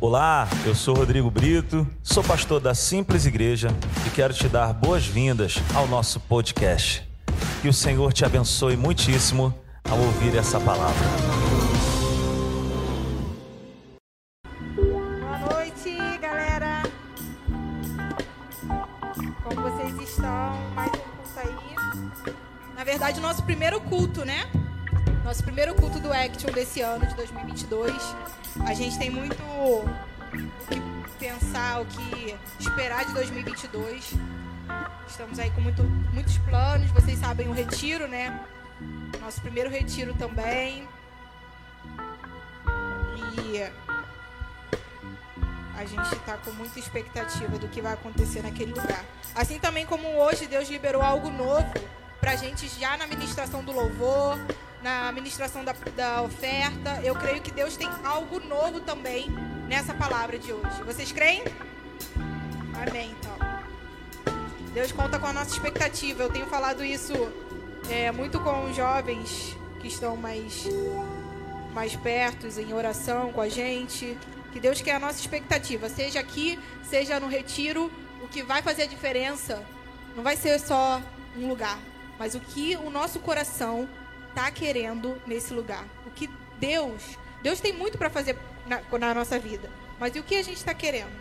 Olá, eu sou Rodrigo Brito, sou pastor da Simples Igreja e quero te dar boas-vindas ao nosso podcast. Que o Senhor te abençoe muitíssimo ao ouvir essa palavra. Desse ano, de 2022. A gente tem muito o que pensar, o que esperar de 2022. Estamos aí com muito, muitos planos. Vocês sabem o retiro, né? Nosso primeiro retiro também. E a gente está com muita expectativa do que vai acontecer naquele lugar. Assim também como hoje Deus liberou algo novo para a gente já na ministração do louvor, na ministração da, da oferta. Eu creio que Deus tem algo novo também nessa palavra de hoje. Vocês creem? Amém, então. Deus conta com a nossa expectativa. Eu tenho falado isso é, muito com os jovens que estão mais, mais perto, em oração com a gente. Que Deus quer a nossa expectativa, seja aqui, seja no retiro. O que vai fazer a diferença não vai ser só um lugar, mas o que o nosso coração está querendo nesse lugar. O que Deus, Deus tem muito para fazer na, na, nossa vida, mas e o que a gente está querendo?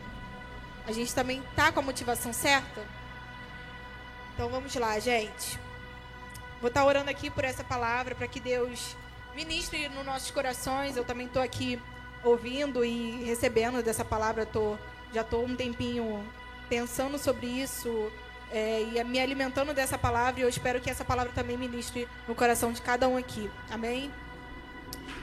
A gente também está com a motivação certa? Então vamos lá, gente. Vou estar tá orando aqui por essa palavra para que Deus ministre nos nossos corações. Eu também estou aqui ouvindo e recebendo dessa palavra. Tô, já estou um tempinho pensando sobre isso, é, e me alimentando dessa palavra. E eu espero que essa palavra também ministre no coração de cada um aqui. Amém?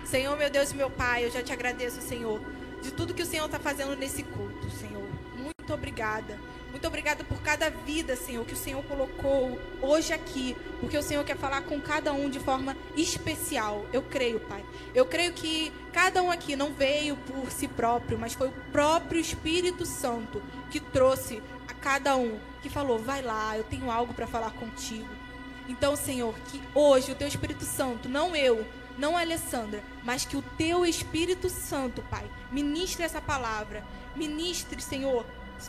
Senhor, meu Deus e meu Pai, eu já te agradeço, Senhor, de tudo que o Senhor está fazendo nesse culto, Senhor. Muito obrigada. Muito obrigada por cada vida, Senhor, que o Senhor colocou hoje aqui, porque o Senhor quer falar com cada um de forma especial. Eu creio, Pai. Eu creio que cada um aqui não veio por si próprio, mas foi o próprio Espírito Santo que trouxe cada um que falou: vai lá, eu tenho algo para falar contigo. Então, Senhor, que hoje o teu Espírito Santo, não eu, não a Alessandra, mas que o teu Espírito Santo, Pai, ministre essa palavra. Ministre, Senhor,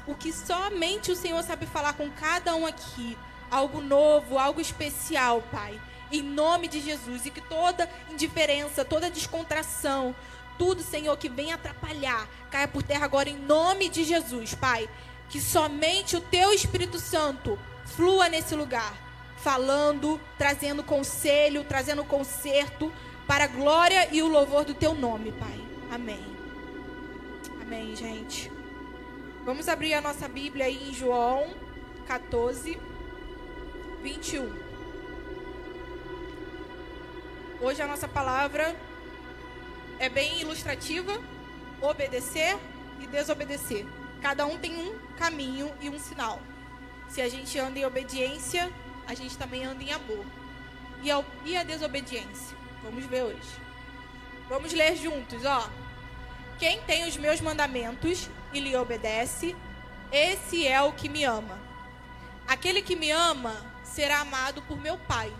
o que somente o Senhor sabe falar com cada um aqui. Algo novo, algo especial, Pai. Em nome de Jesus. E que toda indiferença, toda descontração, tudo, Senhor, que vem atrapalhar, caia por terra agora em nome de Jesus, Pai que somente o teu Espírito Santo flua nesse lugar, falando, trazendo conselho, trazendo conserto para a glória e o louvor do teu nome, Pai. Amém. Amém, gente. Vamos abrir a nossa Bíblia aí em João 14, 21. Hoje a nossa palavra é bem ilustrativa: obedecer e desobedecer. Cada um tem um caminho e um sinal. Se a gente anda em obediência, a gente também anda em amor. E a, e a desobediência? Vamos ver hoje. Vamos ler juntos, ó. Quem tem os meus mandamentos e lhe obedece, esse é o que me ama. Aquele que me ama será amado por meu Pai,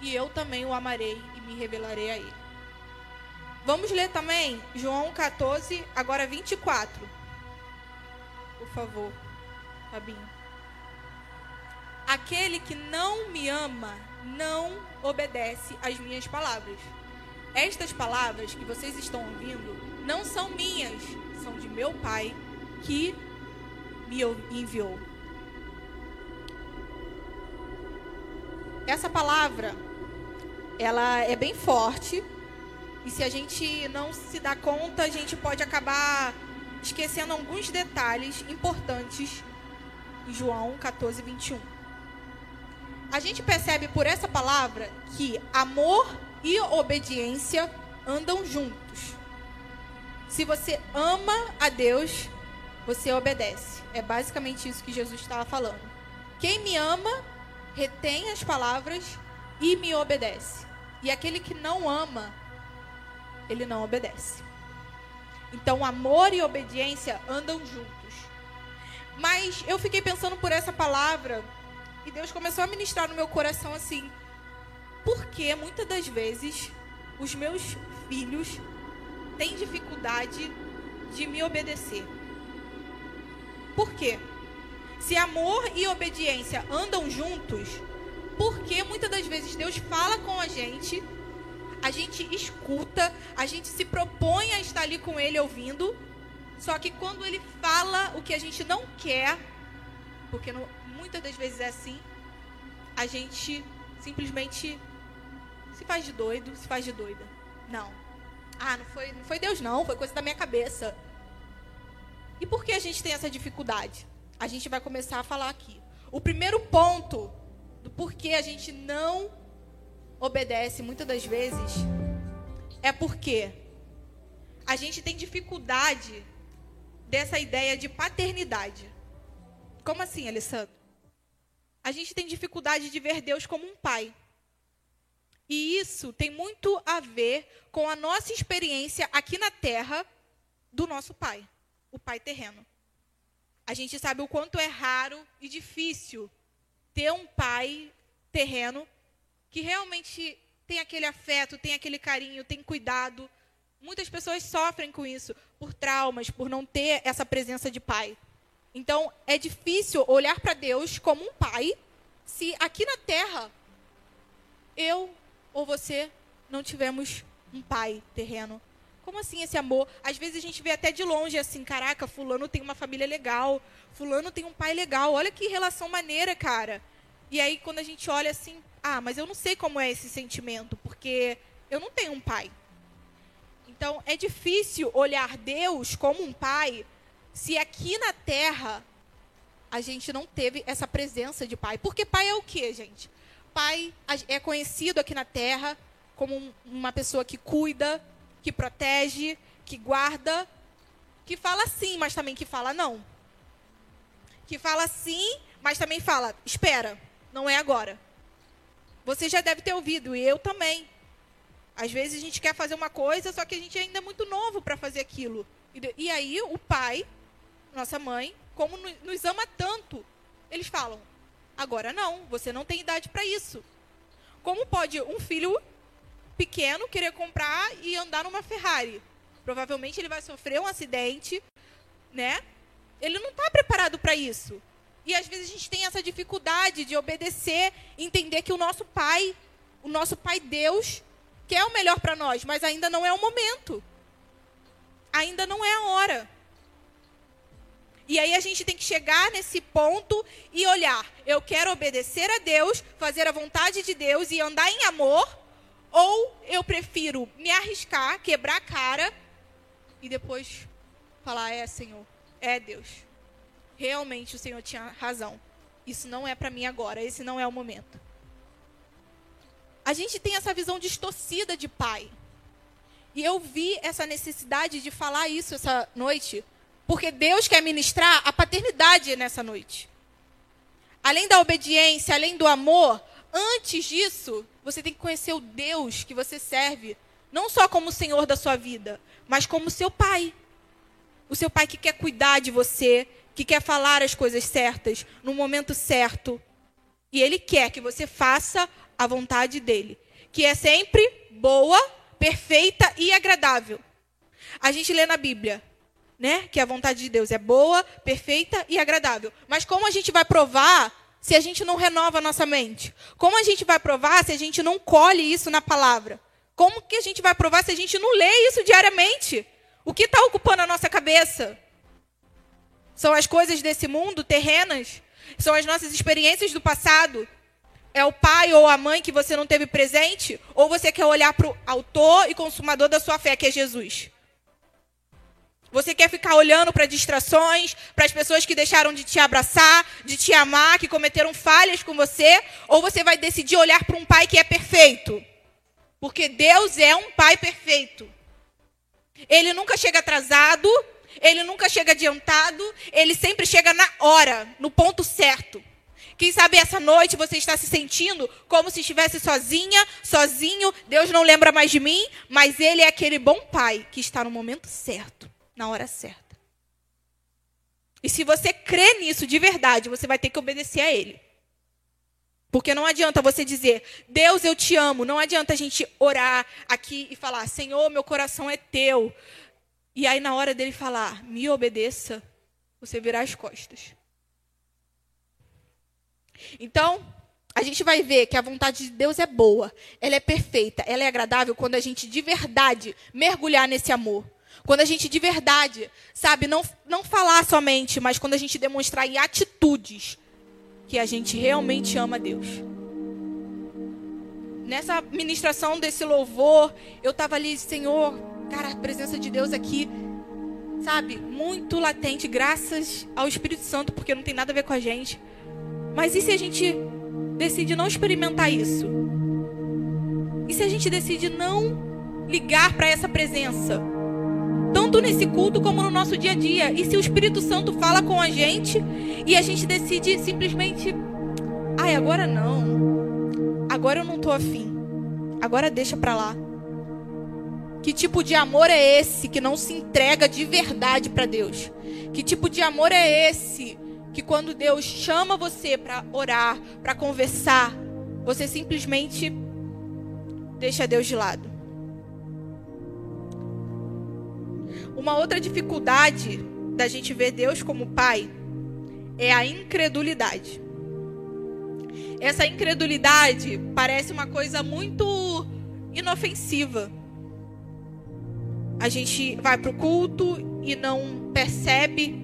e eu também o amarei e me revelarei a ele. Vamos ler também João 14, agora 24 por favor, Fabinho. Aquele que não me ama não obedece às minhas palavras. Estas palavras que vocês estão ouvindo não são minhas, são de meu Pai que me enviou. Essa palavra, ela é bem forte. E se a gente não se dá conta, a gente pode acabar esquecendo alguns detalhes importantes em João 14, 21. A gente percebe por essa palavra que amor e obediência andam juntos. Se você ama a Deus, você obedece. É basicamente isso que Jesus estava falando. Quem me ama, retém as palavras e me obedece. E aquele que não ama, ele não obedece. Então, amor e obediência andam juntos. Mas eu fiquei pensando por essa palavra e Deus começou a ministrar no meu coração assim: porque muitas das vezes os meus filhos têm dificuldade de me obedecer. Por quê? Se amor e obediência andam juntos, por que muitas das vezes Deus fala com a gente, a gente escuta, a gente se propõe a estar ali com Ele ouvindo, só que quando Ele fala o que a gente não quer, porque não, muitas das vezes é assim, a gente simplesmente se faz de doido, se faz de doida. Não. Ah, não foi, não foi Deus não, foi coisa da minha cabeça. E por que a gente tem essa dificuldade? A gente vai começar a falar aqui. O primeiro ponto do porquê a gente não obedece muitas das vezes é porque a gente tem dificuldade dessa ideia de paternidade. Como assim, Alessandro? A gente tem dificuldade de ver Deus como um pai. E isso tem muito a ver com a nossa experiência aqui na terra do nosso pai, o pai terreno. A gente sabe o quanto é raro e difícil ter um pai terreno que realmente tem aquele afeto, tem aquele carinho, tem cuidado. Muitas pessoas sofrem com isso, por traumas, por não ter essa presença de pai. Então, é difícil olhar para Deus como um pai se aqui na terra eu ou você não tivemos um pai terreno. Como assim esse amor? Às vezes a gente vê até de longe assim, caraca, fulano tem uma família legal, fulano tem um pai legal. Olha que relação maneira, cara. E aí quando a gente olha assim, ah, mas eu não sei como é esse sentimento, porque eu não tenho um pai. Então é difícil olhar Deus como um pai se aqui na terra a gente não teve essa presença de pai. Porque pai é o quê, gente? Pai é conhecido aqui na terra como uma pessoa que cuida, que protege, que guarda, que fala sim, mas também que fala não. Que fala sim, mas também fala, espera, não é agora. Você já deve ter ouvido, e eu também. Às vezes a gente quer fazer uma coisa, só que a gente ainda é muito novo para fazer aquilo. E, aí o pai, nossa mãe, como nos ama tanto, eles falam: Agora não, você não tem idade para isso. Como pode um filho pequeno querer comprar e andar numa Ferrari? Provavelmente ele vai sofrer um acidente, né? Ele não está preparado para isso. E às vezes a gente tem essa dificuldade de obedecer, entender que o nosso pai, o nosso pai Deus, quer o melhor para nós, mas ainda não é o momento. Ainda não é a hora. E aí a gente tem que chegar nesse ponto e olhar: eu quero obedecer a Deus, fazer a vontade de Deus e andar em amor, ou eu prefiro me arriscar, quebrar a cara e depois falar: é, Senhor, é Deus. Realmente o Senhor tinha razão. Isso não é para mim agora, esse não é o momento. A gente tem essa visão distorcida de pai. E eu vi essa necessidade de falar isso essa noite porque Deus quer ministrar a paternidade nessa noite. Além da obediência, além do amor, antes disso, você tem que conhecer o Deus que você serve, não só como o Senhor da sua vida, mas como seu pai. O seu pai que quer cuidar de você, que quer falar as coisas certas no momento certo. E ele quer que você faça a vontade dele, que é sempre boa, perfeita e agradável. A gente lê na Bíblia: né? Que a vontade de Deus é boa, perfeita e agradável. Mas como a gente vai provar se a gente não renova a nossa mente? Como a gente vai provar se a gente não colhe isso na palavra? Como que a gente vai provar se a gente não lê isso diariamente? O que está ocupando a nossa cabeça? São as coisas desse mundo, terrenas? São as nossas experiências do passado? É o pai ou a mãe que você não teve presente? Ou você quer olhar para o autor e consumador da sua fé, que é Jesus? Você quer ficar olhando para distrações, para as pessoas que deixaram de te abraçar, de te amar, que cometeram falhas com você? Ou você vai decidir olhar para um pai que é perfeito? Porque Deus é um pai perfeito. Ele nunca chega atrasado, ele nunca chega adiantado, ele sempre chega na hora, no ponto certo. Quem sabe essa noite você está se sentindo como se estivesse sozinha, sozinho, Deus não lembra mais de mim, mas ele é aquele bom pai que está no momento certo na hora certa. E se você crê nisso de verdade, você vai ter que obedecer a Ele. Porque não adianta você dizer, Deus, eu te amo. Não adianta a gente orar aqui e falar, Senhor, meu coração é teu. E aí, na hora dele falar, me obedeça, você virar as costas. Então, a gente vai ver que a vontade de Deus é boa, ela é perfeita, ela é agradável quando a gente de verdade mergulhar nesse amor. Quando a gente de verdade, sabe, não, não falar somente, mas quando a gente demonstrar em atitudes que a gente realmente ama Deus. Nessa ministração desse louvor, eu estava ali, Senhor, cara, a presença de Deus aqui, sabe, muito latente, graças ao Espírito Santo, porque não tem nada a ver com a gente. Mas e se a gente decide não experimentar isso? E se a gente decide não ligar para essa presença? Tanto nesse culto como no nosso dia a dia. E se o Espírito Santo fala com a gente e a gente decide simplesmente. Ai, agora não. Agora eu não tô afim. Agora deixa pra lá. Que tipo de amor é esse que não se entrega de verdade para Deus? Que tipo de amor é esse que quando Deus chama você para orar, para conversar, você simplesmente deixa Deus de lado. Uma outra dificuldade da gente ver Deus como Pai é a incredulidade. Essa incredulidade parece uma coisa muito inofensiva. A gente vai para o culto e não percebe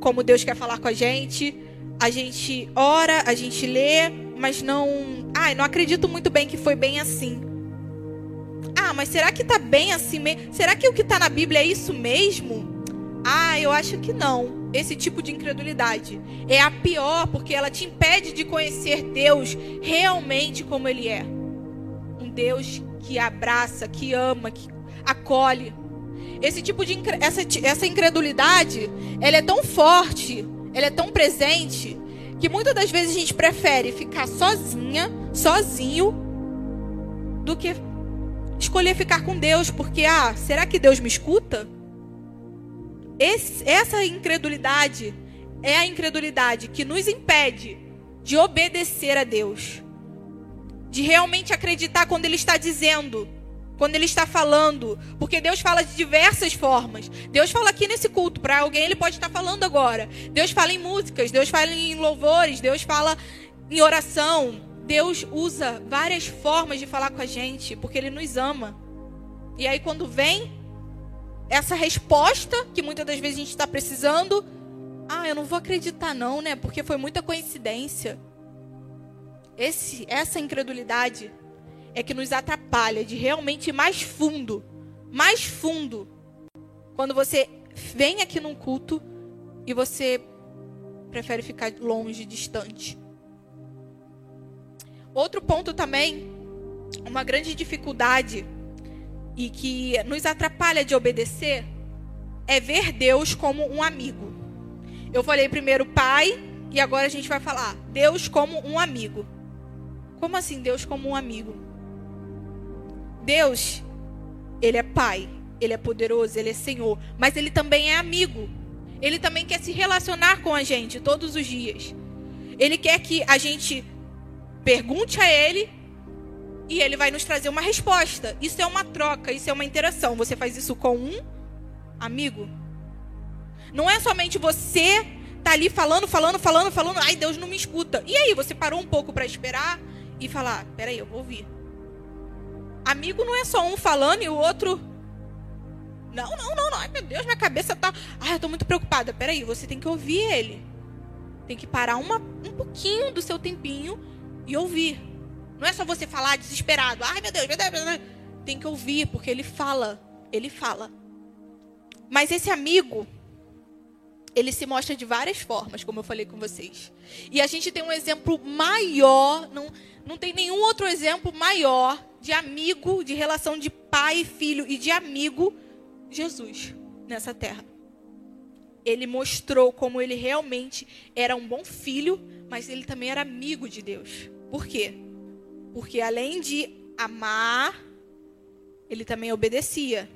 como Deus quer falar com a gente. A gente ora, a gente lê, mas não. Ah, não acredito muito bem que foi bem assim. Ah, mas será que está bem assim mesmo? Será que o que está na Bíblia é isso mesmo? Ah, eu acho que não. Esse tipo de incredulidade é a pior, porque ela te impede de conhecer Deus realmente como Ele é. Um Deus que abraça, que ama, que acolhe. Esse tipo de essa, essa incredulidade, ela é tão forte, ela é tão presente, que muitas das vezes a gente prefere ficar sozinha, sozinho, do que escolher ficar com Deus, porque ah, será que Deus me escuta? Esse, essa incredulidade é a incredulidade que nos impede de obedecer a Deus, de realmente acreditar quando Ele está dizendo quando ele está falando, porque Deus fala de diversas formas. Deus fala aqui nesse culto, para alguém ele pode estar falando agora. Deus fala em músicas, Deus fala em louvores, Deus fala em oração. Deus usa várias formas de falar com a gente, porque ele nos ama. E aí quando vem essa resposta que muitas das vezes a gente está precisando, ah, eu não vou acreditar não, né? Porque foi muita coincidência. Esse, essa incredulidade é que nos atrapalha de realmente ir mais fundo, mais fundo. Quando você vem aqui num culto e você prefere ficar longe, distante. Outro ponto também, uma grande dificuldade e que nos atrapalha de obedecer é ver Deus como um amigo. Eu falei primeiro pai e agora a gente vai falar Deus como um amigo. Como assim Deus como um amigo? Deus, ele é pai, ele é poderoso, ele é Senhor, mas ele também é amigo. Ele também quer se relacionar com a gente todos os dias. Ele quer que a gente pergunte a ele e ele vai nos trazer uma resposta. Isso é uma troca, isso é uma interação. Você faz isso com um amigo. Não é somente você tá ali falando, falando, falando, falando, ai, Deus não me escuta. E aí, você parou um pouco para esperar e falar, peraí, eu vou ouvir. Amigo não é só um falando e o outro. Não, não, não, não. Ai, meu Deus, minha cabeça tá. Ai, eu tô muito preocupada. Peraí, você tem que ouvir ele. Tem que parar uma, um pouquinho do seu tempinho e ouvir. Não é só você falar desesperado. Ai, meu Deus, meu Deus, meu Deus. Tem que ouvir, porque ele fala. Ele fala. Mas esse amigo, ele se mostra de várias formas, como eu falei com vocês. E a gente tem um exemplo maior, não, não tem nenhum outro exemplo maior de amigo, de relação de pai e filho e de amigo, Jesus nessa terra. Ele mostrou como ele realmente era um bom filho, mas ele também era amigo de Deus. Por quê? Porque além de amar, ele também obedecia.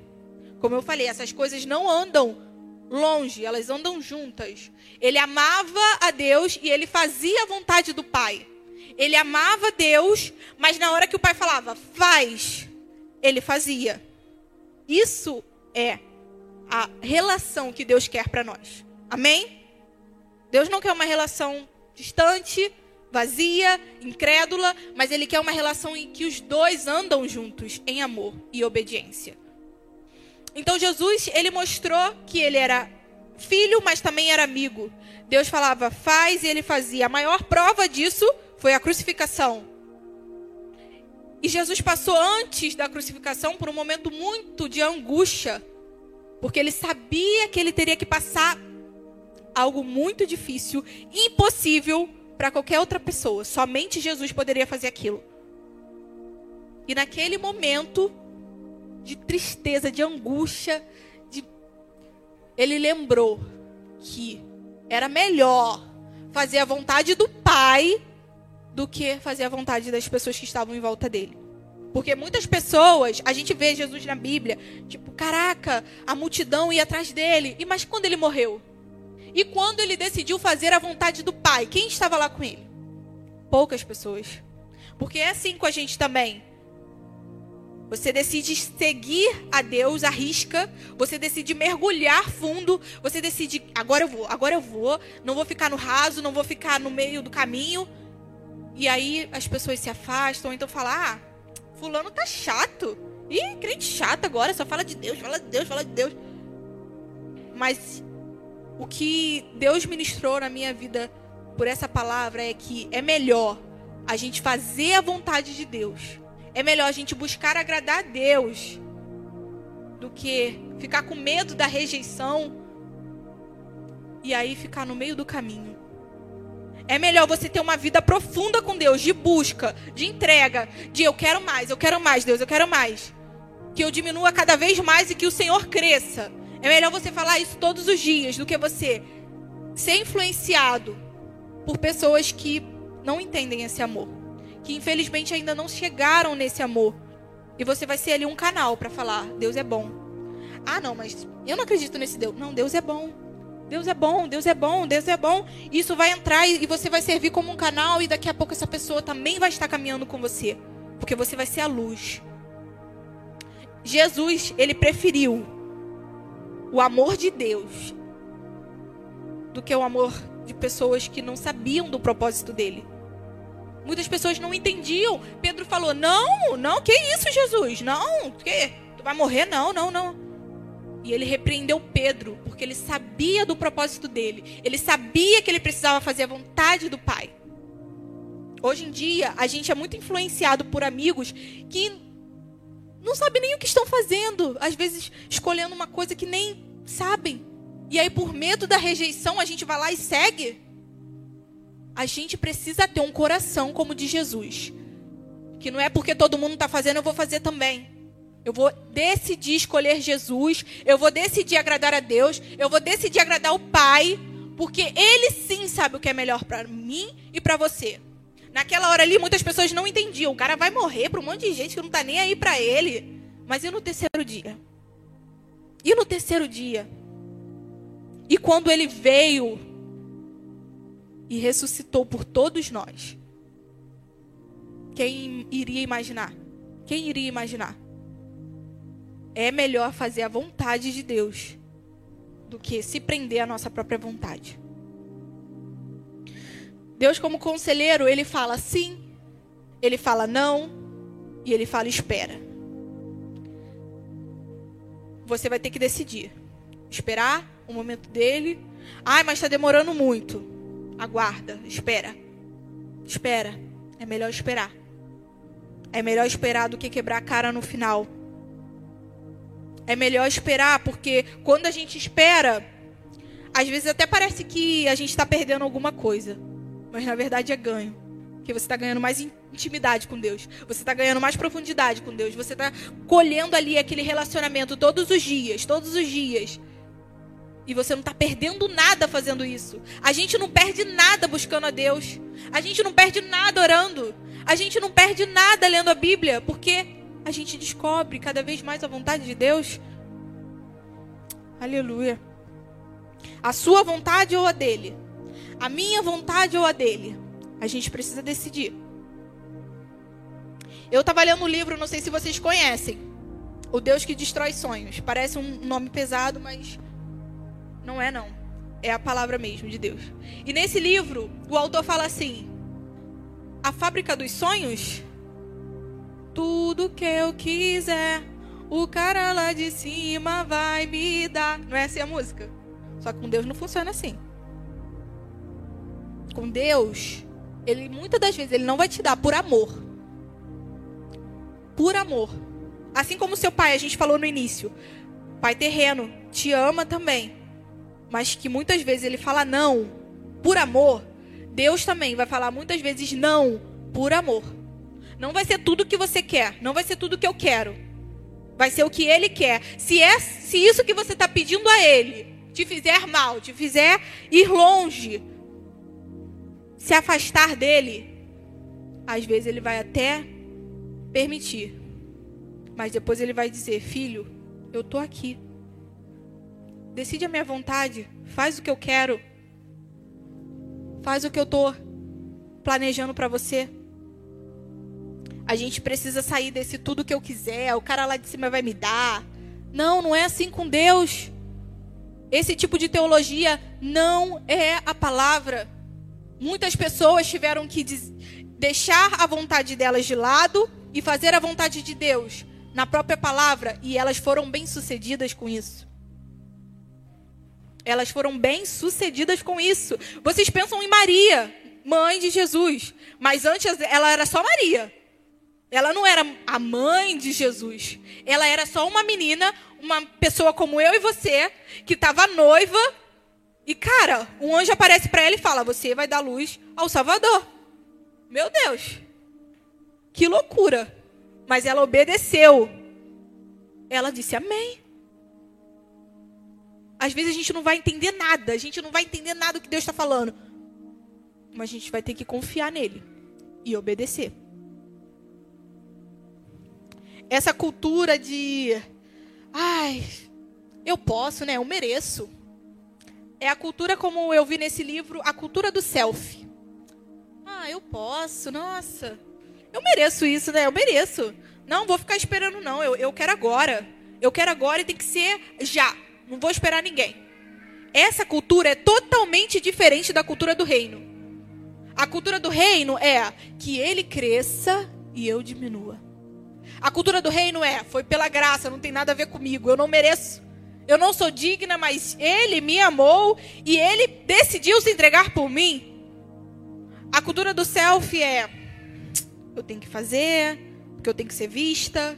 Como eu falei, essas coisas não andam longe, elas andam juntas. Ele amava a Deus e ele fazia a vontade do Pai. Ele amava Deus, mas na hora que o pai falava, faz, ele fazia. Isso é a relação que Deus quer para nós. Amém? Deus não quer uma relação distante, vazia, incrédula, mas Ele quer uma relação em que os dois andam juntos em amor e obediência. Então Jesus, ele mostrou que ele era filho, mas também era amigo. Deus falava, faz, e ele fazia. A maior prova disso foi a crucificação. E Jesus passou antes da crucificação por um momento muito de angústia, porque ele sabia que ele teria que passar algo muito difícil, impossível para qualquer outra pessoa. Somente Jesus poderia fazer aquilo. E naquele momento de tristeza, de angústia, de... ele lembrou que era melhor fazer a vontade do Pai do que fazer a vontade das pessoas que estavam em volta dele. Porque muitas pessoas, a gente vê Jesus na Bíblia, tipo, caraca, a multidão ia atrás dele. E mas quando ele morreu? E quando ele decidiu fazer a vontade do Pai, quem estava lá com ele? Poucas pessoas. Porque é assim com a gente também. Você decide seguir a Deus, arrisca. Você decide mergulhar fundo. Você decide, agora eu vou, agora eu vou. Não vou ficar no raso, não vou ficar no meio do caminho. E aí as pessoas se afastam, então falam: ah, fulano tá chato. Ih, crente chato agora, só fala de Deus, fala de Deus, fala de Deus. Mas o que Deus ministrou na minha vida por essa palavra é que é melhor a gente fazer a vontade de Deus. É melhor a gente buscar agradar a Deus do que ficar com medo da rejeição e aí ficar no meio do caminho. É melhor você ter uma vida profunda com Deus, de busca, de entrega, de eu quero mais, eu quero mais, Deus, eu quero mais. Que eu diminua cada vez mais e que o Senhor cresça. É melhor você falar isso todos os dias do que você ser influenciado por pessoas que não entendem esse amor, que infelizmente ainda não chegaram nesse amor. E você vai ser ali um canal para falar: Deus é bom. Ah, não, mas eu não acredito nesse Deus. Não, Deus é bom. Deus é bom, Deus é bom, Deus é bom. Isso vai entrar e você vai servir como um canal e daqui a pouco essa pessoa também vai estar caminhando com você, porque você vai ser a luz. Jesus, ele preferiu o amor de Deus do que o amor de pessoas que não sabiam do propósito dele. Muitas pessoas não entendiam. Pedro falou: Não, não, que isso, Jesus? Não, que? Tu vai morrer? Não, não, não. E ele repreendeu Pedro, porque ele sabia do propósito dele. Ele sabia que ele precisava fazer a vontade do Pai. Hoje em dia, a gente é muito influenciado por amigos que não sabem nem o que estão fazendo. Às vezes escolhendo uma coisa que nem sabem. E aí, por medo da rejeição, a gente vai lá e segue. A gente precisa ter um coração como o de Jesus. Que não é porque todo mundo está fazendo, eu vou fazer também. Eu vou decidir escolher Jesus. Eu vou decidir agradar a Deus. Eu vou decidir agradar o Pai. Porque Ele sim sabe o que é melhor para mim e para você. Naquela hora ali, muitas pessoas não entendiam. O cara vai morrer para um monte de gente que não está nem aí para ele. Mas e no terceiro dia? E no terceiro dia? E quando ele veio e ressuscitou por todos nós? Quem iria imaginar? Quem iria imaginar? É melhor fazer a vontade de Deus do que se prender à nossa própria vontade. Deus, como conselheiro, ele fala sim, ele fala não e ele fala espera. Você vai ter que decidir. Esperar o momento dele. Ai, mas está demorando muito. Aguarda, espera. Espera. É melhor esperar. É melhor esperar do que quebrar a cara no final. É melhor esperar, porque quando a gente espera, às vezes até parece que a gente está perdendo alguma coisa mas na verdade é ganho. Porque você está ganhando mais intimidade com Deus. Você está ganhando mais profundidade com Deus. Você está colhendo ali aquele relacionamento todos os dias, todos os dias. E você não está perdendo nada fazendo isso. A gente não perde nada buscando a Deus. A gente não perde nada orando. A gente não perde nada lendo a Bíblia. Porque a gente descobre cada vez mais a vontade de Deus. Aleluia. A sua vontade ou a dele? A minha vontade ou a dele? A gente precisa decidir. Eu estava lendo um livro, não sei se vocês conhecem. O Deus que destrói sonhos. Parece um nome pesado, mas não é não. É a palavra mesmo de Deus. E nesse livro, o autor fala assim: A fábrica dos sonhos, tudo que eu quiser, o cara lá de cima vai me dar. Não é assim a música? Só que com Deus não funciona assim. Com Deus, ele muitas das vezes ele não vai te dar por amor. Por amor. Assim como seu pai, a gente falou no início. Pai terreno, te ama também. Mas que muitas vezes ele fala não por amor. Deus também vai falar muitas vezes não por amor. Não vai ser tudo que você quer. Não vai ser tudo que eu quero. Vai ser o que ele quer. Se, é, se isso que você está pedindo a ele te fizer mal, te fizer ir longe, se afastar dele, às vezes ele vai até permitir. Mas depois ele vai dizer: Filho, eu tô aqui. Decide a minha vontade. Faz o que eu quero. Faz o que eu tô planejando para você. A gente precisa sair desse tudo que eu quiser. O cara lá de cima vai me dar. Não, não é assim com Deus. Esse tipo de teologia não é a palavra. Muitas pessoas tiveram que deixar a vontade delas de lado e fazer a vontade de Deus na própria palavra e elas foram bem-sucedidas com isso. Elas foram bem-sucedidas com isso. Vocês pensam em Maria, mãe de Jesus, mas antes ela era só Maria. Ela não era a mãe de Jesus. Ela era só uma menina, uma pessoa como eu e você, que estava noiva. E, cara, um anjo aparece para ela e fala: Você vai dar luz ao Salvador. Meu Deus. Que loucura. Mas ela obedeceu. Ela disse amém. Às vezes a gente não vai entender nada. A gente não vai entender nada do que Deus está falando. Mas a gente vai ter que confiar nele e obedecer. Essa cultura de. Ai, eu posso, né? Eu mereço. É a cultura, como eu vi nesse livro, a cultura do selfie. Ah, eu posso, nossa. Eu mereço isso, né? Eu mereço. Não, vou ficar esperando, não. Eu, eu quero agora. Eu quero agora e tem que ser já. Não vou esperar ninguém. Essa cultura é totalmente diferente da cultura do reino. A cultura do reino é que ele cresça e eu diminua. A cultura do reino é: foi pela graça, não tem nada a ver comigo. Eu não mereço. Eu não sou digna, mas ele me amou e ele decidiu se entregar por mim. A cultura do self é: eu tenho que fazer, porque eu tenho que ser vista.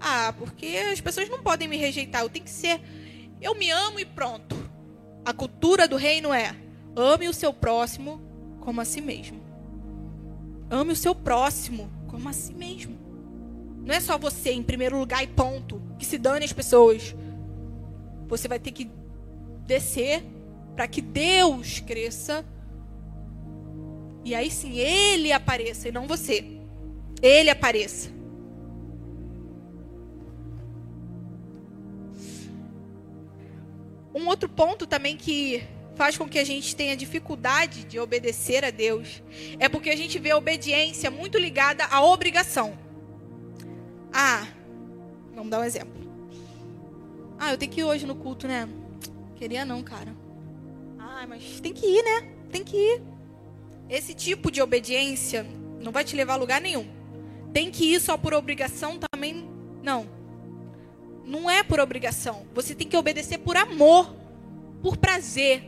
Ah, porque as pessoas não podem me rejeitar, eu tenho que ser. Eu me amo e pronto. A cultura do reino é: ame o seu próximo como a si mesmo. Ame o seu próximo como a si mesmo. Não é só você em primeiro lugar e ponto. Que se dane as pessoas. Você vai ter que descer para que Deus cresça. E aí sim ele apareça e não você ele apareça. Um outro ponto também que faz com que a gente tenha dificuldade de obedecer a Deus é porque a gente vê a obediência muito ligada à obrigação. Ah, vamos dar um exemplo. Ah, eu tenho que ir hoje no culto, né? Queria não, cara. Ah, mas tem que ir, né? Tem que ir. Esse tipo de obediência não vai te levar a lugar nenhum. Tem que ir só por obrigação também? Não. Não é por obrigação. Você tem que obedecer por amor, por prazer.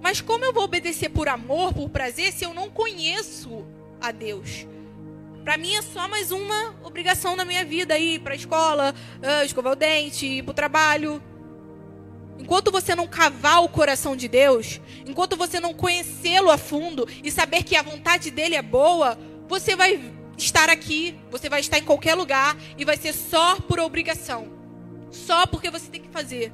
Mas como eu vou obedecer por amor, por prazer, se eu não conheço a Deus? Para mim é só mais uma obrigação na minha vida ir para a escola, uh, escovar o dente, ir para o trabalho. Enquanto você não cavar o coração de Deus, enquanto você não conhecê-lo a fundo e saber que a vontade dele é boa, você vai estar aqui, você vai estar em qualquer lugar e vai ser só por obrigação. Só porque você tem que fazer.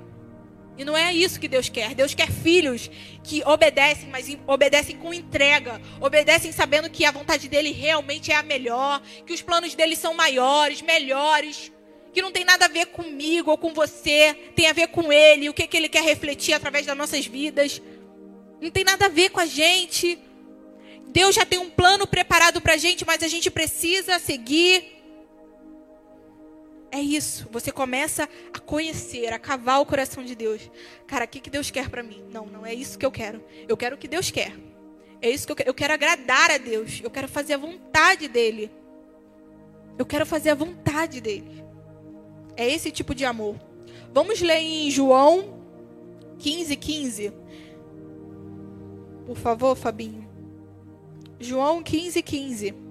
E não é isso que Deus quer. Deus quer filhos que obedecem, mas obedecem com entrega. Obedecem sabendo que a vontade dele realmente é a melhor, que os planos dele são maiores, melhores, que não tem nada a ver comigo ou com você, tem a ver com ele, o que, que ele quer refletir através das nossas vidas. Não tem nada a ver com a gente. Deus já tem um plano preparado para a gente, mas a gente precisa seguir. É isso. Você começa a conhecer, a cavar o coração de Deus. Cara, o que, que Deus quer para mim? Não, não é isso que eu quero. Eu quero o que Deus quer. É isso que eu quero. Eu quero agradar a Deus. Eu quero fazer a vontade dele. Eu quero fazer a vontade dele. É esse tipo de amor. Vamos ler em João 15, 15. Por favor, Fabinho. João 15, 15.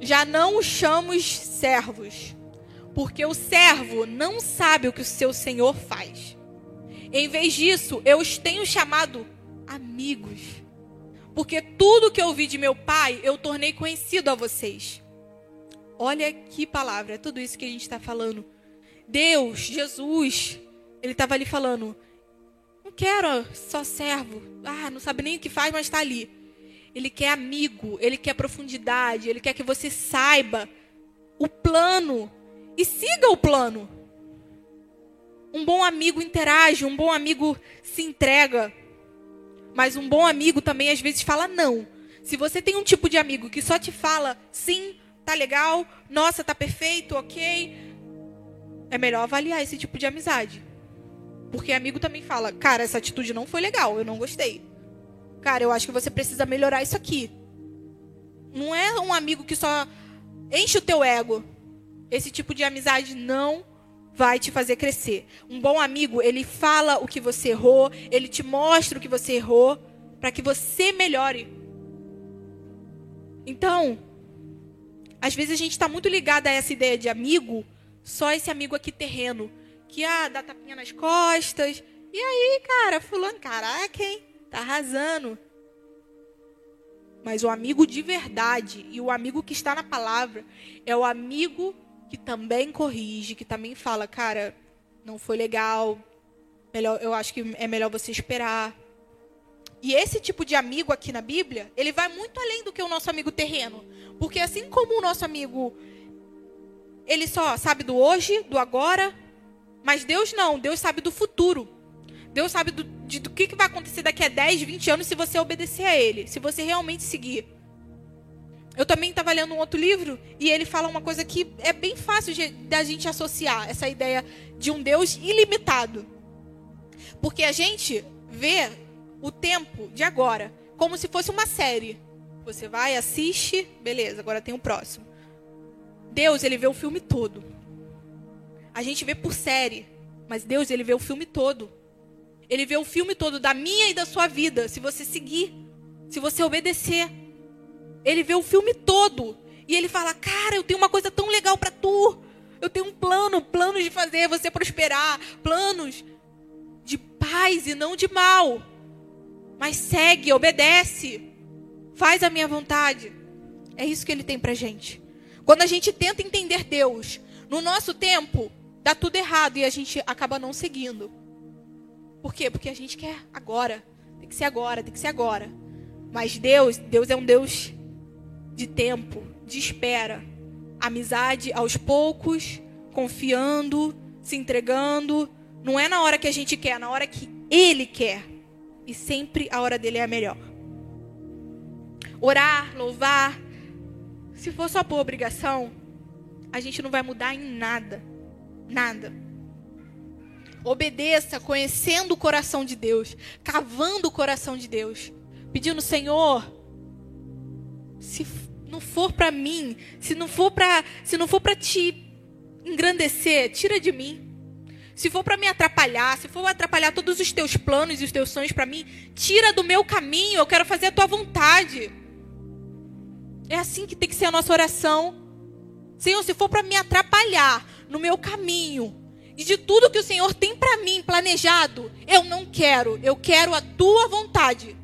Já não os chamamos servos, porque o servo não sabe o que o seu senhor faz. Em vez disso, eu os tenho chamado amigos, porque tudo que eu ouvi de meu pai eu tornei conhecido a vocês. Olha que palavra, é tudo isso que a gente está falando. Deus, Jesus, ele estava ali falando: não quero só servo, ah, não sabe nem o que faz, mas está ali. Ele quer amigo, ele quer profundidade, ele quer que você saiba o plano e siga o plano. Um bom amigo interage, um bom amigo se entrega. Mas um bom amigo também às vezes fala não. Se você tem um tipo de amigo que só te fala sim, tá legal, nossa, tá perfeito, ok, é melhor avaliar esse tipo de amizade. Porque amigo também fala, cara, essa atitude não foi legal, eu não gostei. Cara, eu acho que você precisa melhorar isso aqui. Não é um amigo que só enche o teu ego. Esse tipo de amizade não vai te fazer crescer. Um bom amigo, ele fala o que você errou, ele te mostra o que você errou, para que você melhore. Então, às vezes a gente está muito ligado a essa ideia de amigo, só esse amigo aqui terreno, que ah, dá tapinha nas costas. E aí, cara, fulano, caraca, hein? Tá arrasando. Mas o amigo de verdade e o amigo que está na palavra é o amigo que também corrige, que também fala, cara, não foi legal. Melhor, eu acho que é melhor você esperar. E esse tipo de amigo aqui na Bíblia, ele vai muito além do que o nosso amigo terreno. Porque assim como o nosso amigo, ele só sabe do hoje, do agora, mas Deus não, Deus sabe do futuro. Deus sabe do, de, do que, que vai acontecer daqui a 10, 20 anos se você obedecer a Ele, se você realmente seguir. Eu também estava lendo um outro livro e ele fala uma coisa que é bem fácil de, da gente associar essa ideia de um Deus ilimitado. Porque a gente vê o tempo de agora como se fosse uma série. Você vai, assiste, beleza, agora tem o próximo. Deus, ele vê o filme todo. A gente vê por série, mas Deus, ele vê o filme todo. Ele vê o filme todo da minha e da sua vida, se você seguir, se você obedecer. Ele vê o filme todo e ele fala: "Cara, eu tenho uma coisa tão legal para tu. Eu tenho um plano, planos de fazer você prosperar, planos de paz e não de mal. Mas segue, obedece. Faz a minha vontade." É isso que ele tem pra gente. Quando a gente tenta entender Deus, no nosso tempo, dá tudo errado e a gente acaba não seguindo. Por quê? Porque a gente quer agora. Tem que ser agora, tem que ser agora. Mas Deus, Deus é um Deus de tempo, de espera. Amizade aos poucos, confiando, se entregando. Não é na hora que a gente quer, é na hora que Ele quer. E sempre a hora dele é a melhor. Orar, louvar. Se for só por obrigação, a gente não vai mudar em nada. Nada. Obedeça, conhecendo o coração de Deus, cavando o coração de Deus, pedindo, Senhor, se não for para mim, se não for para, se não for para te engrandecer, tira de mim. Se for para me atrapalhar, se for atrapalhar todos os teus planos e os teus sonhos para mim, tira do meu caminho, eu quero fazer a tua vontade. É assim que tem que ser a nossa oração. Senhor, se for para me atrapalhar no meu caminho, e de tudo que o Senhor tem para mim planejado, eu não quero. Eu quero a tua vontade.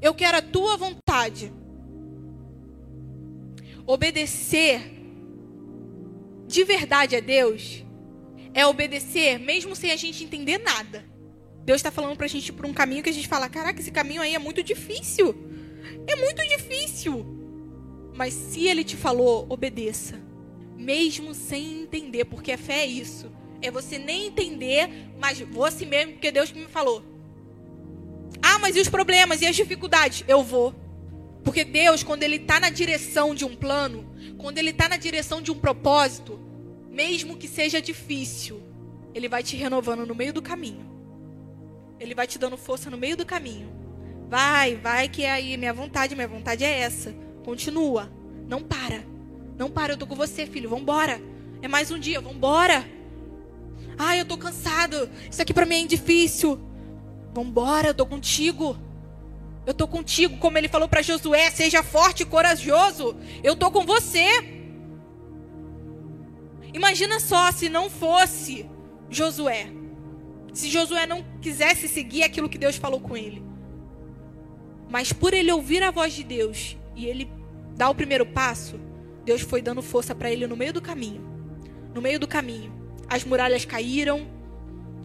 Eu quero a tua vontade. Obedecer de verdade a Deus é obedecer mesmo sem a gente entender nada. Deus está falando para a gente ir por um caminho que a gente fala: caraca, esse caminho aí é muito difícil. É muito difícil. Mas se Ele te falou, obedeça. Mesmo sem entender, porque a fé é isso é você nem entender, mas vou assim mesmo, porque Deus me falou. Ah, mas e os problemas e as dificuldades? Eu vou. Porque Deus, quando Ele está na direção de um plano, quando Ele está na direção de um propósito, mesmo que seja difícil, Ele vai te renovando no meio do caminho. Ele vai te dando força no meio do caminho. Vai, vai, que é aí minha vontade, minha vontade é essa. Continua. Não para. Não para, eu tô com você, filho. Vambora. É mais um dia, vambora. Ai, eu tô cansado. Isso aqui para mim é difícil. Vambora, eu tô contigo. Eu tô contigo, como ele falou para Josué, seja forte e corajoso. Eu tô com você. Imagina só se não fosse Josué. Se Josué não quisesse seguir aquilo que Deus falou com ele. Mas por ele ouvir a voz de Deus e ele dar o primeiro passo, Deus foi dando força para ele no meio do caminho. No meio do caminho, as muralhas caíram,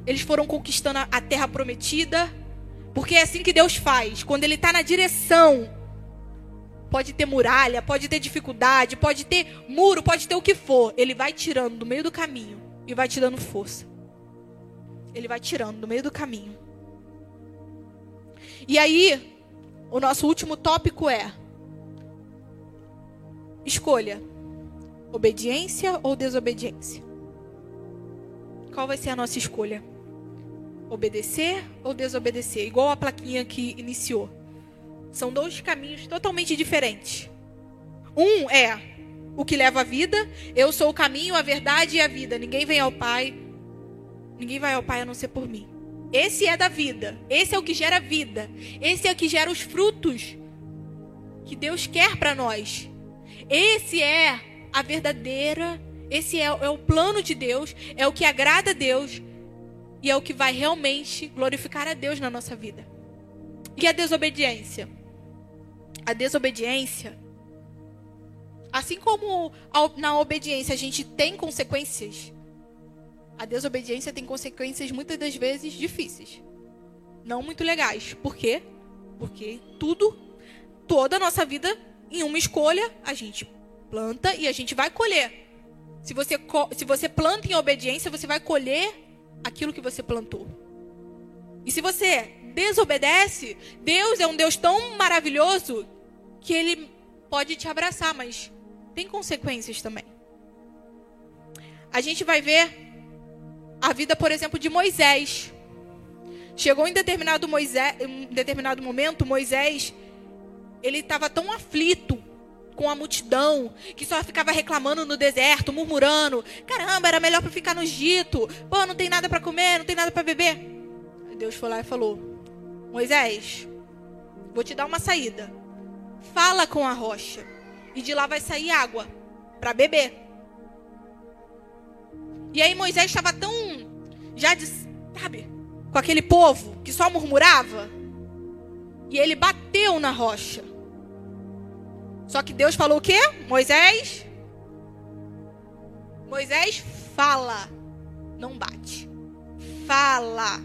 eles foram conquistando a terra prometida, porque é assim que Deus faz. Quando Ele está na direção, pode ter muralha, pode ter dificuldade, pode ter muro, pode ter o que for. Ele vai tirando do meio do caminho e vai te dando força. Ele vai tirando do meio do caminho. E aí, o nosso último tópico é: escolha obediência ou desobediência. Qual vai ser a nossa escolha? Obedecer ou desobedecer? Igual a plaquinha que iniciou. São dois caminhos totalmente diferentes. Um é o que leva à vida. Eu sou o caminho, a verdade e a vida. Ninguém vem ao Pai. Ninguém vai ao Pai a não ser por mim. Esse é da vida. Esse é o que gera vida. Esse é o que gera os frutos que Deus quer para nós. Esse é a verdadeira, esse é, é o plano de Deus, é o que agrada a Deus e é o que vai realmente glorificar a Deus na nossa vida. E a desobediência? A desobediência, assim como na obediência a gente tem consequências, a desobediência tem consequências muitas das vezes difíceis. Não muito legais. Por quê? Porque tudo, toda a nossa vida, em uma escolha, a gente planta e a gente vai colher. Se você, se você planta em obediência, você vai colher aquilo que você plantou. E se você desobedece, Deus é um Deus tão maravilhoso que ele pode te abraçar, mas tem consequências também. A gente vai ver a vida, por exemplo, de Moisés. Chegou em determinado, Moisés, em determinado momento, Moisés, ele estava tão aflito com a multidão, que só ficava reclamando no deserto, murmurando: caramba, era melhor para ficar no Egito, pô, não tem nada para comer, não tem nada para beber. Deus foi lá e falou: Moisés, vou te dar uma saída. Fala com a rocha, e de lá vai sair água para beber. E aí Moisés estava tão, já de, sabe, com aquele povo que só murmurava, e ele bateu na rocha. Só que Deus falou o quê? Moisés? Moisés fala, não bate. Fala.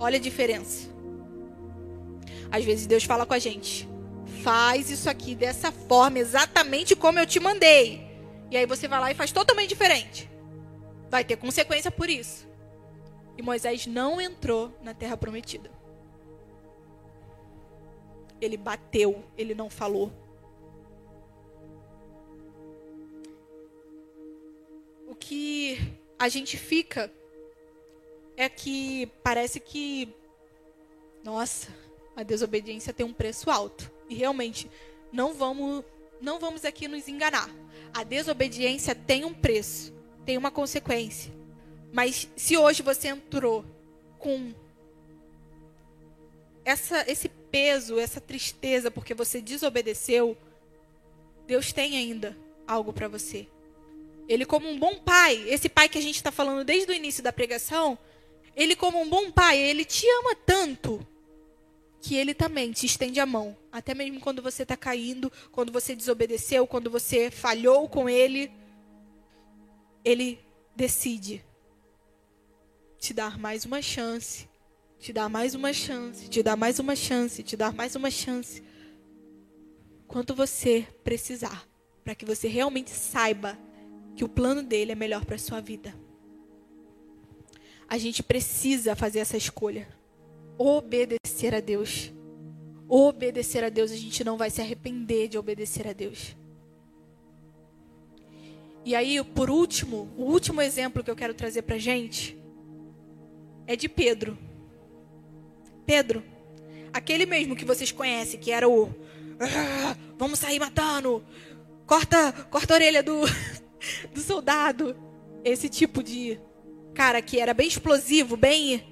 Olha a diferença. Às vezes Deus fala com a gente: faz isso aqui dessa forma, exatamente como eu te mandei. E aí você vai lá e faz totalmente diferente. Vai ter consequência por isso. E Moisés não entrou na terra prometida. Ele bateu, ele não falou. O que a gente fica é que parece que, nossa, a desobediência tem um preço alto. E realmente, não vamos, não vamos aqui nos enganar. A desobediência tem um preço, tem uma consequência. Mas se hoje você entrou com essa, esse peso, essa tristeza porque você desobedeceu, Deus tem ainda algo para você. Ele, como um bom pai, esse pai que a gente está falando desde o início da pregação, ele, como um bom pai, ele te ama tanto que ele também te estende a mão. Até mesmo quando você está caindo, quando você desobedeceu, quando você falhou com ele, ele decide te dar mais uma chance te dar mais uma chance, te dar mais uma chance, te dar mais uma chance. Quanto você precisar, para que você realmente saiba que o plano dele é melhor para sua vida. A gente precisa fazer essa escolha. Obedecer a Deus. obedecer a Deus, a gente não vai se arrepender de obedecer a Deus. E aí, por último, o último exemplo que eu quero trazer pra gente é de Pedro. Pedro, aquele mesmo que vocês conhecem, que era o ah, vamos sair matando, corta, corta a orelha do, do soldado. Esse tipo de cara que era bem explosivo, bem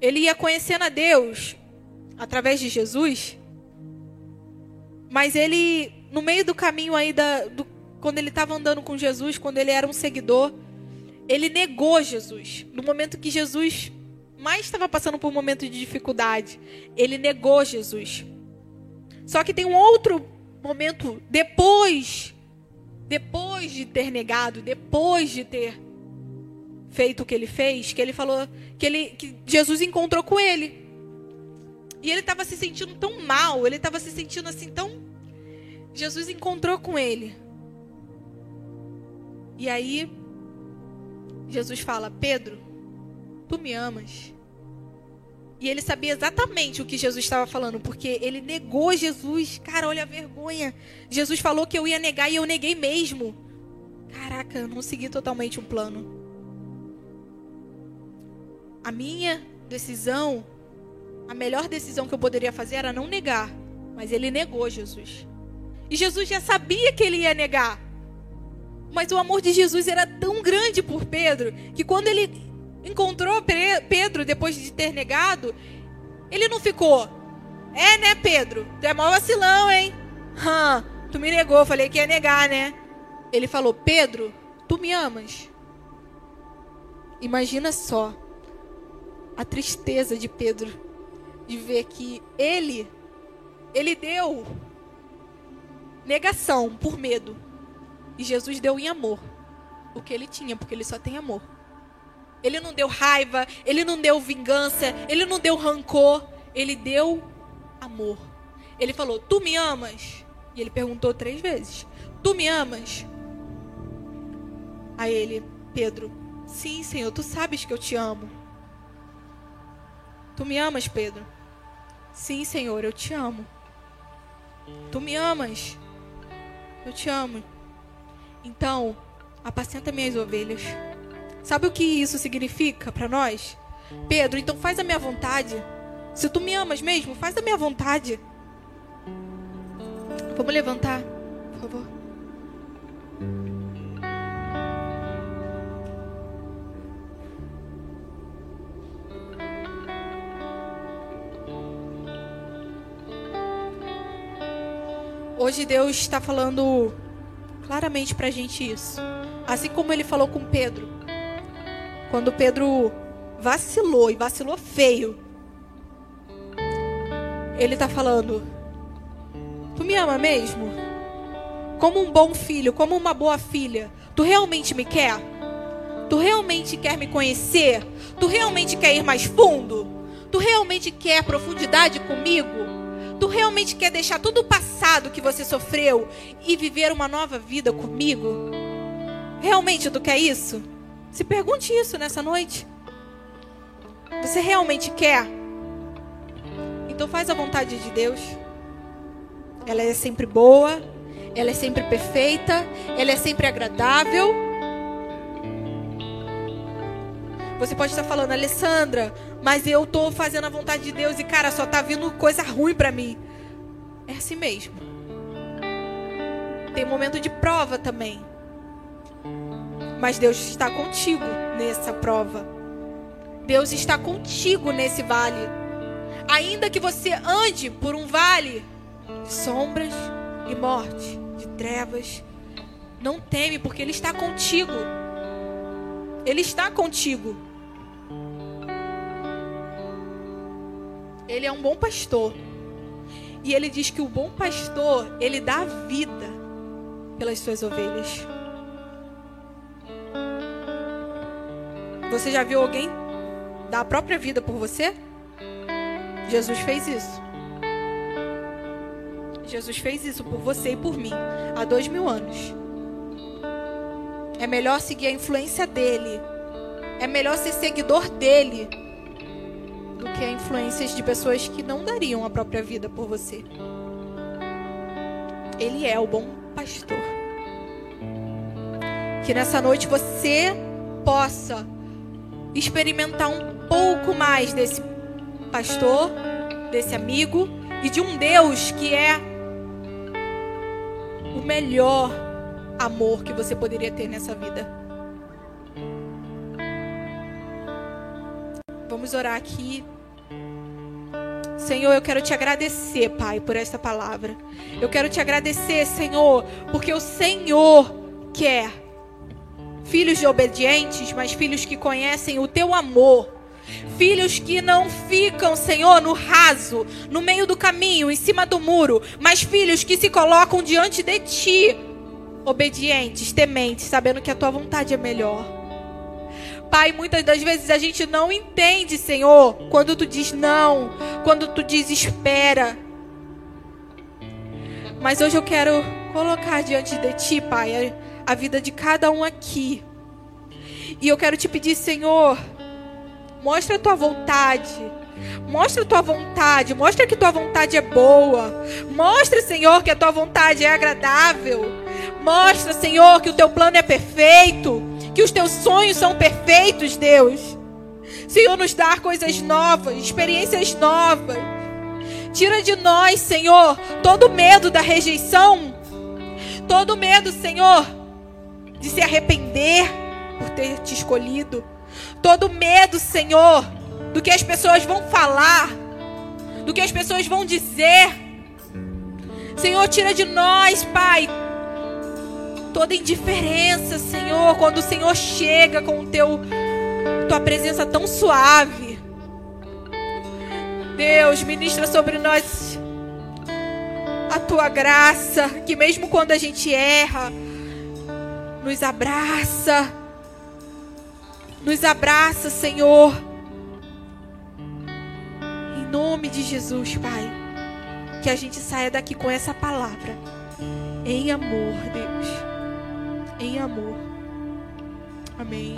ele ia conhecendo a Deus através de Jesus. Mas ele, no meio do caminho aí, da, do, quando ele estava andando com Jesus, quando ele era um seguidor, ele negou Jesus. No momento que Jesus mais estava passando por um momento de dificuldade, ele negou Jesus. Só que tem um outro momento depois, depois de ter negado, depois de ter feito o que ele fez, que ele falou que ele que Jesus encontrou com ele. E ele estava se sentindo tão mal, ele estava se sentindo assim tão Jesus encontrou com ele. E aí Jesus fala: "Pedro, tu me amas?" E ele sabia exatamente o que Jesus estava falando, porque ele negou Jesus. Cara, olha a vergonha. Jesus falou que eu ia negar e eu neguei mesmo. Caraca, eu não segui totalmente um plano. A minha decisão, a melhor decisão que eu poderia fazer era não negar. Mas ele negou Jesus. E Jesus já sabia que ele ia negar. Mas o amor de Jesus era tão grande por Pedro que quando ele encontrou Pedro depois de ter negado, ele não ficou. É, né, Pedro? Tu é mó vacilão, hein? Hã, tu me negou, falei que ia negar, né? Ele falou: Pedro, tu me amas? Imagina só a tristeza de Pedro de ver que ele ele deu negação por medo e Jesus deu em amor o que ele tinha, porque ele só tem amor. Ele não deu raiva, ele não deu vingança, ele não deu rancor, ele deu amor. Ele falou: Tu me amas? E ele perguntou três vezes: Tu me amas? A ele, Pedro: Sim, Senhor, tu sabes que eu te amo. Tu me amas, Pedro? Sim, Senhor, eu te amo. Tu me amas? Eu te amo. Então, apacenta minhas ovelhas. Sabe o que isso significa para nós? Pedro, então faz a minha vontade. Se tu me amas mesmo, faz a minha vontade. Vamos levantar, por favor. Hoje Deus está falando claramente para a gente isso. Assim como ele falou com Pedro. Quando Pedro vacilou e vacilou feio, ele está falando: Tu me ama mesmo? Como um bom filho, como uma boa filha, tu realmente me quer? Tu realmente quer me conhecer? Tu realmente quer ir mais fundo? Tu realmente quer profundidade comigo? Tu realmente quer deixar tudo o passado que você sofreu e viver uma nova vida comigo? Realmente tu quer isso? Se pergunte isso nessa noite. Você realmente quer? Então faz a vontade de Deus. Ela é sempre boa, ela é sempre perfeita, ela é sempre agradável. Você pode estar falando, Alessandra, mas eu estou fazendo a vontade de Deus e cara, só está vindo coisa ruim para mim. É assim mesmo. Tem momento de prova também. Mas Deus está contigo nessa prova. Deus está contigo nesse vale. Ainda que você ande por um vale de sombras e morte, de trevas, não teme, porque Ele está contigo. Ele está contigo. Ele é um bom pastor. E ele diz que o bom pastor, ele dá vida pelas suas ovelhas. Você já viu alguém dar a própria vida por você? Jesus fez isso. Jesus fez isso por você e por mim há dois mil anos. É melhor seguir a influência dele. É melhor ser seguidor dele do que a influências de pessoas que não dariam a própria vida por você. Ele é o bom pastor. Que nessa noite você possa experimentar um pouco mais desse pastor, desse amigo e de um Deus que é o melhor amor que você poderia ter nessa vida. Vamos orar aqui. Senhor, eu quero te agradecer, Pai, por esta palavra. Eu quero te agradecer, Senhor, porque o Senhor quer filhos de obedientes, mas filhos que conhecem o teu amor. Filhos que não ficam, Senhor, no raso, no meio do caminho, em cima do muro, mas filhos que se colocam diante de ti, obedientes, tementes, sabendo que a tua vontade é melhor. Pai, muitas das vezes a gente não entende, Senhor, quando tu diz não, quando tu diz espera. Mas hoje eu quero colocar diante de ti, Pai, a vida de cada um aqui. E eu quero te pedir, Senhor, mostra a tua vontade. Mostra a tua vontade, mostra que tua vontade é boa. Mostra, Senhor, que a tua vontade é agradável. Mostra, Senhor, que o teu plano é perfeito que os teus sonhos são perfeitos, Deus. Senhor, nos dar coisas novas, experiências novas. Tira de nós, Senhor, todo medo da rejeição, todo medo, Senhor, de se arrepender por ter te escolhido, todo medo, Senhor, do que as pessoas vão falar, do que as pessoas vão dizer. Senhor, tira de nós, Pai, toda indiferença, Senhor, quando o Senhor chega com o teu tua presença tão suave. Deus, ministra sobre nós a tua graça, que mesmo quando a gente erra, nos abraça. Nos abraça, Senhor. Em nome de Jesus, Pai. Que a gente saia daqui com essa palavra. Em amor, Deus em amor. Amém.